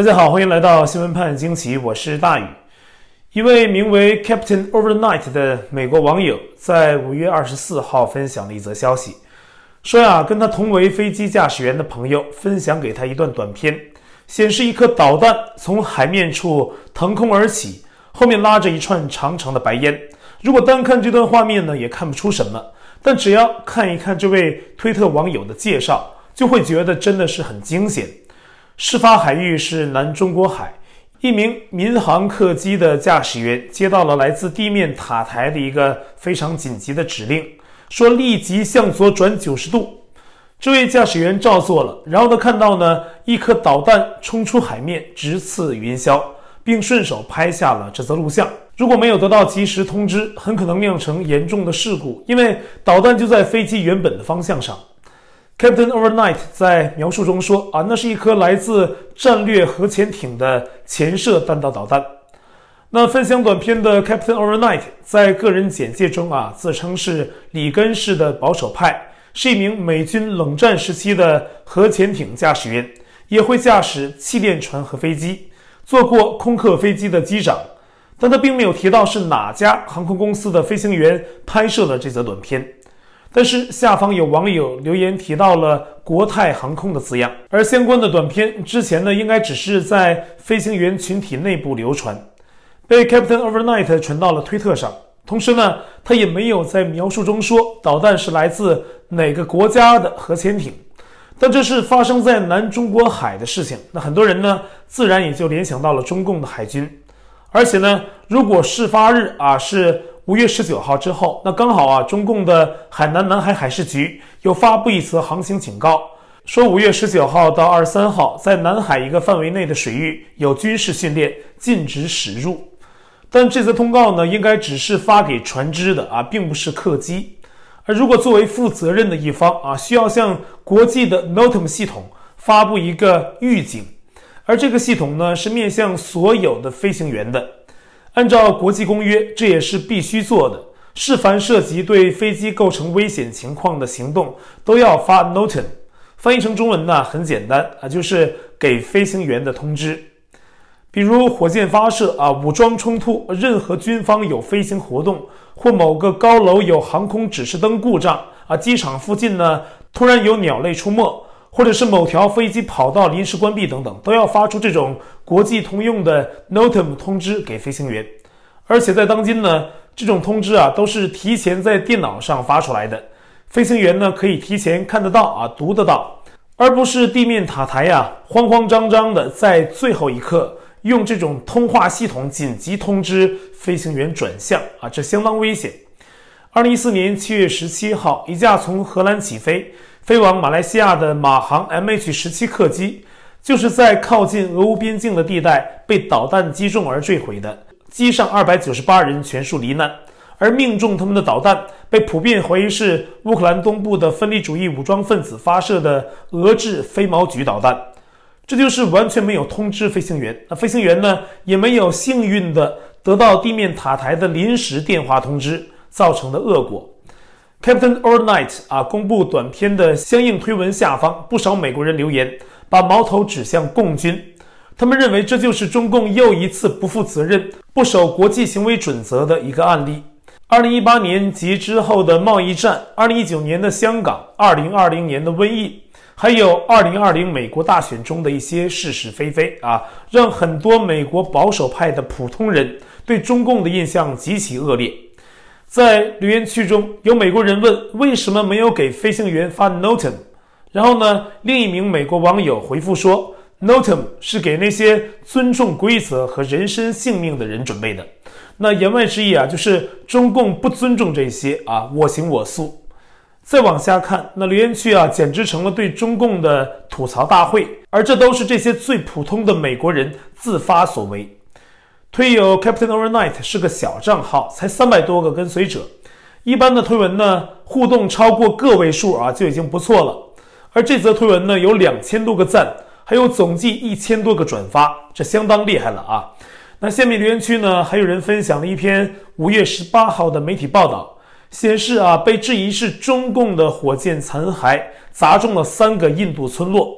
大家好，欢迎来到新闻判惊奇，我是大宇。一位名为 Captain Overnight 的美国网友在五月二十四号分享了一则消息，说呀，跟他同为飞机驾驶员的朋友分享给他一段短片，显示一颗导弹从海面处腾空而起，后面拉着一串长长的白烟。如果单看这段画面呢，也看不出什么，但只要看一看这位推特网友的介绍，就会觉得真的是很惊险。事发海域是南中国海，一名民航客机的驾驶员接到了来自地面塔台的一个非常紧急的指令，说立即向左转九十度。这位驾驶员照做了，然后他看到呢一颗导弹冲出海面，直刺云霄，并顺手拍下了这则录像。如果没有得到及时通知，很可能酿成严重的事故，因为导弹就在飞机原本的方向上。Captain Overnight 在描述中说：“啊，那是一颗来自战略核潜艇的潜射弹道导弹。”那分享短片的 Captain Overnight 在个人简介中啊，自称是里根式的保守派，是一名美军冷战时期的核潜艇驾驶员，也会驾驶气垫船和飞机，做过空客飞机的机长。但他并没有提到是哪家航空公司的飞行员拍摄了这则短片。但是下方有网友留言提到了国泰航空的字样，而相关的短片之前呢，应该只是在飞行员群体内部流传，被 Captain Overnight 传到了推特上。同时呢，他也没有在描述中说导弹是来自哪个国家的核潜艇。但这是发生在南中国海的事情，那很多人呢，自然也就联想到了中共的海军。而且呢，如果事发日啊是。五月十九号之后，那刚好啊，中共的海南南海海事局又发布一则航行警告，说五月十九号到二十三号，在南海一个范围内的水域有军事训练，禁止驶入。但这则通告呢，应该只是发给船只的啊，并不是客机。而如果作为负责任的一方啊，需要向国际的 NOTAM 系统发布一个预警，而这个系统呢，是面向所有的飞行员的。按照国际公约，这也是必须做的。是凡涉及对飞机构成危险情况的行动，都要发 NOTAM。翻译成中文呢，很简单啊，就是给飞行员的通知。比如火箭发射啊，武装冲突，任何军方有飞行活动，或某个高楼有航空指示灯故障啊，机场附近呢突然有鸟类出没。或者是某条飞机跑道临时关闭等等，都要发出这种国际通用的 NOTAM 通知给飞行员。而且在当今呢，这种通知啊都是提前在电脑上发出来的，飞行员呢可以提前看得到啊，读得到，而不是地面塔台呀、啊、慌慌张张的在最后一刻用这种通话系统紧急通知飞行员转向啊，这相当危险。二零一四年七月十七号，一架从荷兰起飞。飞往马来西亚的马航 MH17 客机，就是在靠近俄乌边境的地带被导弹击中而坠毁的。机上298人全数罹难，而命中他们的导弹被普遍怀疑是乌克兰东部的分离主义武装分子发射的俄制飞毛举导弹。这就是完全没有通知飞行员，那飞行员呢也没有幸运的得到地面塔台的临时电话通知造成的恶果。Captain Overnight 啊，公布短片的相应推文下方，不少美国人留言，把矛头指向共军。他们认为这就是中共又一次不负责任、不守国际行为准则的一个案例。二零一八年及之后的贸易战，二零一九年的香港，二零二零年的瘟疫，还有二零二零美国大选中的一些是是非非啊，让很多美国保守派的普通人对中共的印象极其恶劣。在留言区中，有美国人问为什么没有给飞行员发 NOTAM，然后呢，另一名美国网友回复说，NOTAM 是给那些尊重规则和人身性命的人准备的。那言外之意啊，就是中共不尊重这些啊，我行我素。再往下看，那留言区啊，简直成了对中共的吐槽大会，而这都是这些最普通的美国人自发所为。推友 Captain Overnight 是个小账号，才三百多个跟随者。一般的推文呢，互动超过个位数啊，就已经不错了。而这则推文呢，有两千多个赞，还有总计一千多个转发，这相当厉害了啊！那下面留言区呢，还有人分享了一篇五月十八号的媒体报道，显示啊，被质疑是中共的火箭残骸砸中了三个印度村落。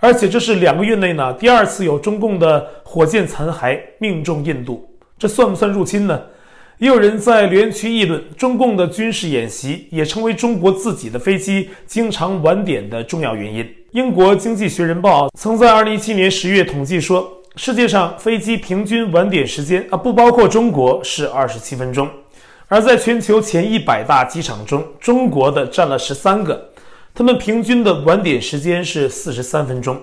而且这是两个月内呢第二次有中共的火箭残骸命中印度，这算不算入侵呢？也有人在留言区议论，中共的军事演习也成为中国自己的飞机经常晚点的重要原因。英国经济学人报曾在二零一七年十月统计说，世界上飞机平均晚点时间啊，不包括中国，是二十七分钟。而在全球前一百大机场中，中国的占了十三个。他们平均的晚点时间是四十三分钟，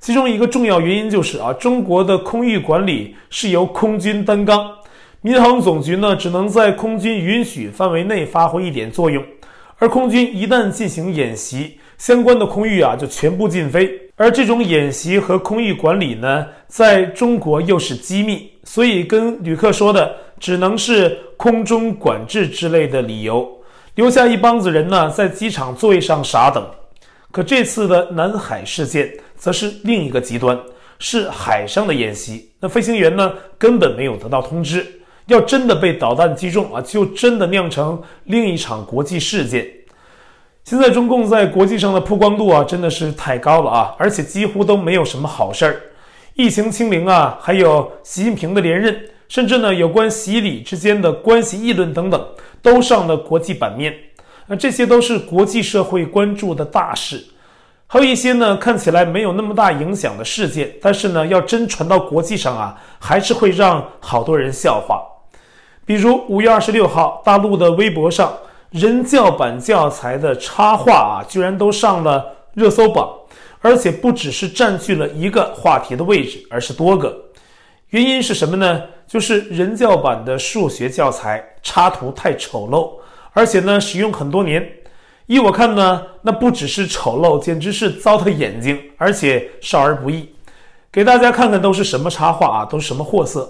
其中一个重要原因就是啊，中国的空域管理是由空军担纲，民航总局呢只能在空军允许范围内发挥一点作用，而空军一旦进行演习，相关的空域啊就全部禁飞，而这种演习和空域管理呢，在中国又是机密，所以跟旅客说的只能是空中管制之类的理由。留下一帮子人呢，在机场座位上傻等。可这次的南海事件则是另一个极端，是海上的演习。那飞行员呢，根本没有得到通知，要真的被导弹击中啊，就真的酿成另一场国际事件。现在中共在国际上的曝光度啊，真的是太高了啊，而且几乎都没有什么好事儿。疫情清零啊，还有习近平的连任。甚至呢，有关习礼之间的关系议论等等，都上了国际版面。那这些都是国际社会关注的大事。还有一些呢，看起来没有那么大影响的事件，但是呢，要真传到国际上啊，还是会让好多人笑话。比如五月二十六号，大陆的微博上人教版教材的插画啊，居然都上了热搜榜，而且不只是占据了一个话题的位置，而是多个。原因是什么呢？就是人教版的数学教材插图太丑陋，而且呢，使用很多年。依我看呢，那不只是丑陋，简直是糟蹋眼睛，而且少儿不宜。给大家看看都是什么插画啊，都是什么货色。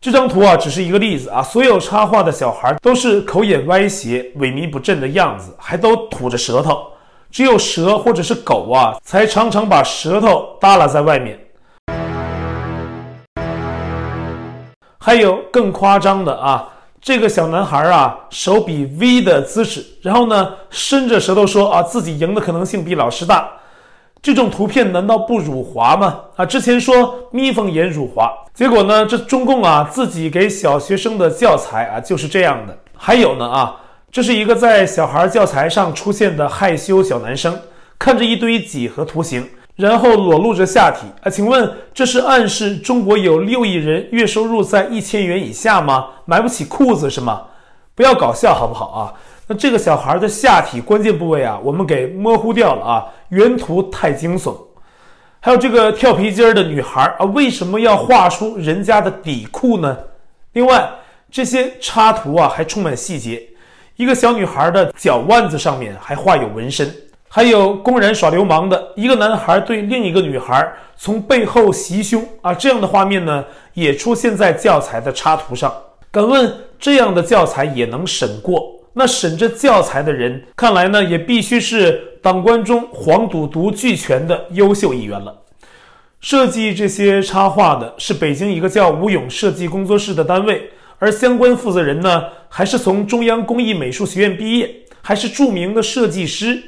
这张图啊，只是一个例子啊。所有插画的小孩都是口眼歪斜、萎靡不振的样子，还都吐着舌头。只有蛇或者是狗啊，才常常把舌头耷拉在外面。还有更夸张的啊，这个小男孩啊，手比 V 的姿势，然后呢，伸着舌头说啊，自己赢的可能性比老师大。这种图片难道不辱华吗？啊，之前说眯缝眼辱华，结果呢，这中共啊自己给小学生的教材啊就是这样的。还有呢啊，这是一个在小孩教材上出现的害羞小男生，看着一堆几何图形。然后裸露着下体啊，请问这是暗示中国有六亿人月收入在一千元以下吗？买不起裤子是吗？不要搞笑好不好啊？那这个小孩的下体关键部位啊，我们给模糊掉了啊，原图太惊悚。还有这个跳皮筋儿的女孩啊，为什么要画出人家的底裤呢？另外，这些插图啊还充满细节，一个小女孩的脚腕子上面还画有纹身。还有公然耍流氓的一个男孩对另一个女孩从背后袭胸啊，这样的画面呢也出现在教材的插图上。敢问这样的教材也能审过？那审这教材的人，看来呢也必须是党官中黄赌毒俱全的优秀一员了。设计这些插画的是北京一个叫吴勇设计工作室的单位，而相关负责人呢还是从中央工艺美术学院毕业，还是著名的设计师。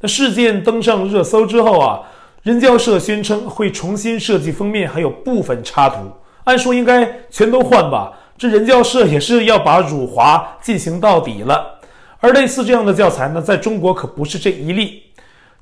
那事件登上热搜之后啊，人教社宣称会重新设计封面，还有部分插图。按说应该全都换吧？这人教社也是要把辱华进行到底了。而类似这样的教材呢，在中国可不是这一例。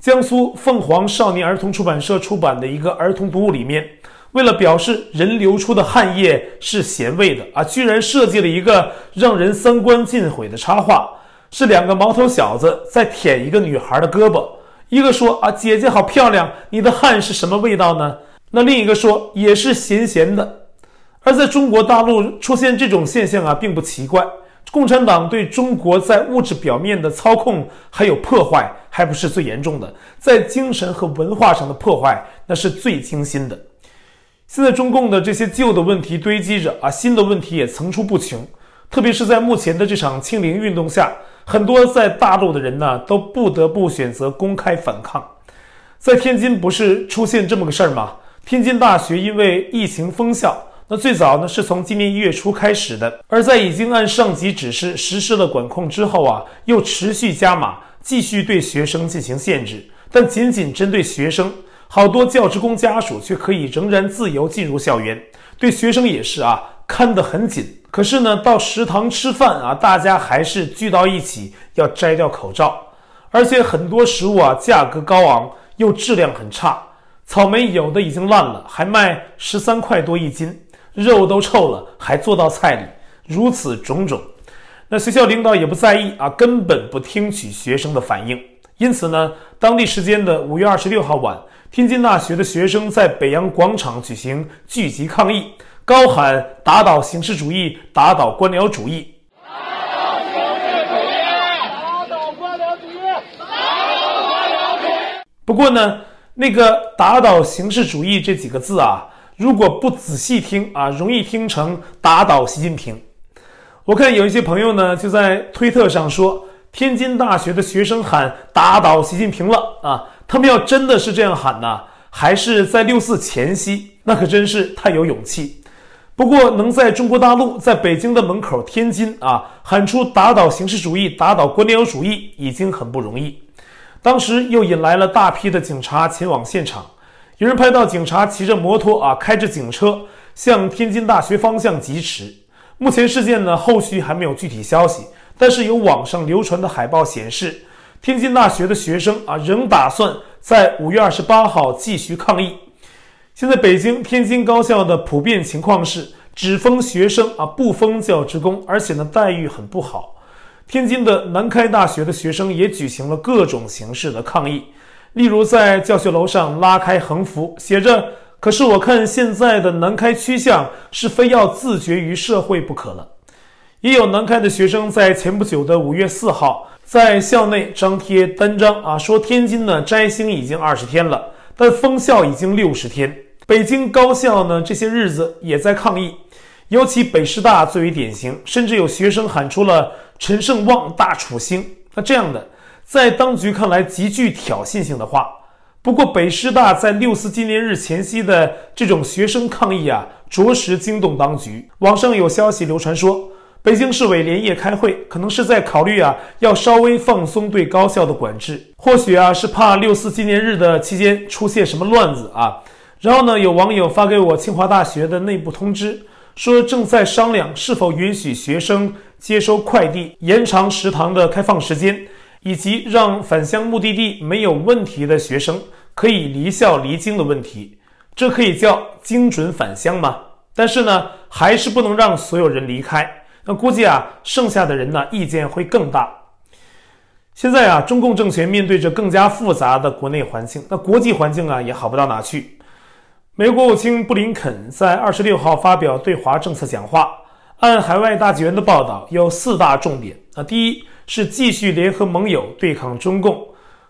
江苏凤凰少年儿童出版社出版的一个儿童读物里面，为了表示人流出的汗液是咸味的啊，居然设计了一个让人三观尽毁的插画。是两个毛头小子在舔一个女孩的胳膊，一个说啊，姐姐好漂亮，你的汗是什么味道呢？那另一个说也是咸咸的。而在中国大陆出现这种现象啊，并不奇怪。共产党对中国在物质表面的操控还有破坏，还不是最严重的，在精神和文化上的破坏，那是最惊心的。现在中共的这些旧的问题堆积着啊，新的问题也层出不穷，特别是在目前的这场清零运动下。很多在大陆的人呢，都不得不选择公开反抗。在天津不是出现这么个事儿吗？天津大学因为疫情封校，那最早呢是从今年一月初开始的，而在已经按上级指示实施了管控之后啊，又持续加码，继续对学生进行限制，但仅仅针对学生，好多教职工家属却可以仍然自由进入校园，对学生也是啊，看得很紧。可是呢，到食堂吃饭啊，大家还是聚到一起要摘掉口罩，而且很多食物啊，价格高昂又质量很差。草莓有的已经烂了，还卖十三块多一斤，肉都臭了，还做到菜里，如此种种。那学校领导也不在意啊，根本不听取学生的反应。因此呢，当地时间的五月二十六号晚，天津大学的学生在北洋广场举行聚集抗议，高喊“打倒形式主义，打倒官僚主义”。打倒形式主义，打倒官僚主义，打倒官僚主义。不过呢，那个“打倒形式主义”这几个字啊，如果不仔细听啊，容易听成“打倒习近平”。我看有一些朋友呢，就在推特上说。天津大学的学生喊“打倒习近平”了啊！他们要真的是这样喊呢，还是在六四前夕，那可真是太有勇气。不过，能在中国大陆，在北京的门口天津啊，喊出“打倒形式主义，打倒官僚主义”已经很不容易。当时又引来了大批的警察前往现场，有人拍到警察骑着摩托啊，开着警车向天津大学方向疾驰。目前事件呢，后续还没有具体消息。但是有网上流传的海报显示，天津大学的学生啊，仍打算在五月二十八号继续抗议。现在北京、天津高校的普遍情况是，只封学生啊，不封教职工，而且呢，待遇很不好。天津的南开大学的学生也举行了各种形式的抗议，例如在教学楼上拉开横幅，写着“可是我看现在的南开趋向是非要自绝于社会不可了”。也有南开的学生在前不久的五月四号，在校内张贴单张啊，说天津呢摘星已经二十天了，但封校已经六十天。北京高校呢这些日子也在抗议，尤其北师大最为典型，甚至有学生喊出了“陈胜旺大楚兴”。那这样的，在当局看来极具挑衅性的话。不过北师大在六四纪念日前夕的这种学生抗议啊，着实惊动当局。网上有消息流传说。北京市委连夜开会，可能是在考虑啊，要稍微放松对高校的管制，或许啊是怕六四纪念日的期间出现什么乱子啊。然后呢，有网友发给我清华大学的内部通知，说正在商量是否允许学生接收快递、延长食堂的开放时间，以及让返乡目的地没有问题的学生可以离校离京的问题。这可以叫精准返乡吗？但是呢，还是不能让所有人离开。那估计啊，剩下的人呢，意见会更大。现在啊，中共政权面对着更加复杂的国内环境，那国际环境啊，也好不到哪去。美国国务卿布林肯在二十六号发表对华政策讲话，按海外大纪元的报道，有四大重点。啊，第一是继续联合盟友对抗中共，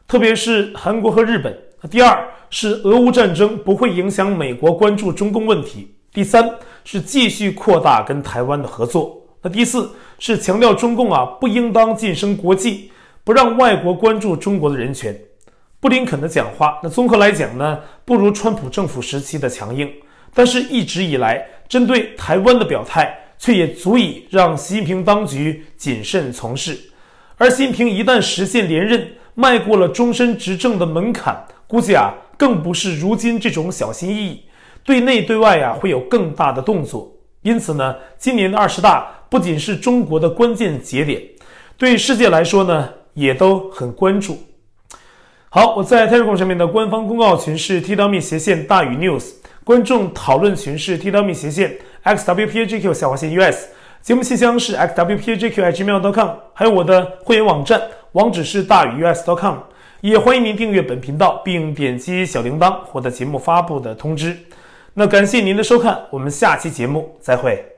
特别是韩国和日本。第二是俄乌战争不会影响美国关注中共问题。第三是继续扩大跟台湾的合作。那第四是强调中共啊不应当晋升国际，不让外国关注中国的人权。布林肯的讲话，那综合来讲呢，不如川普政府时期的强硬，但是一直以来针对台湾的表态，却也足以让习近平当局谨慎从事。而习近平一旦实现连任，迈过了终身执政的门槛，估计啊更不是如今这种小心翼翼，对内对外啊会有更大的动作。因此呢，今年的二十大。不仅是中国的关键节点，对世界来说呢，也都很关注。好，我在 Telegram 上面的官方公告群是 T-me 斜线大于 News，观众讨论群是 T-me 斜线 XWPAGQ 下划线 US，节目信箱是 XWPAGQ@gmail.com，还有我的会员网站，网址是大于 US.com，也欢迎您订阅本频道并点击小铃铛获得节目发布的通知。那感谢您的收看，我们下期节目再会。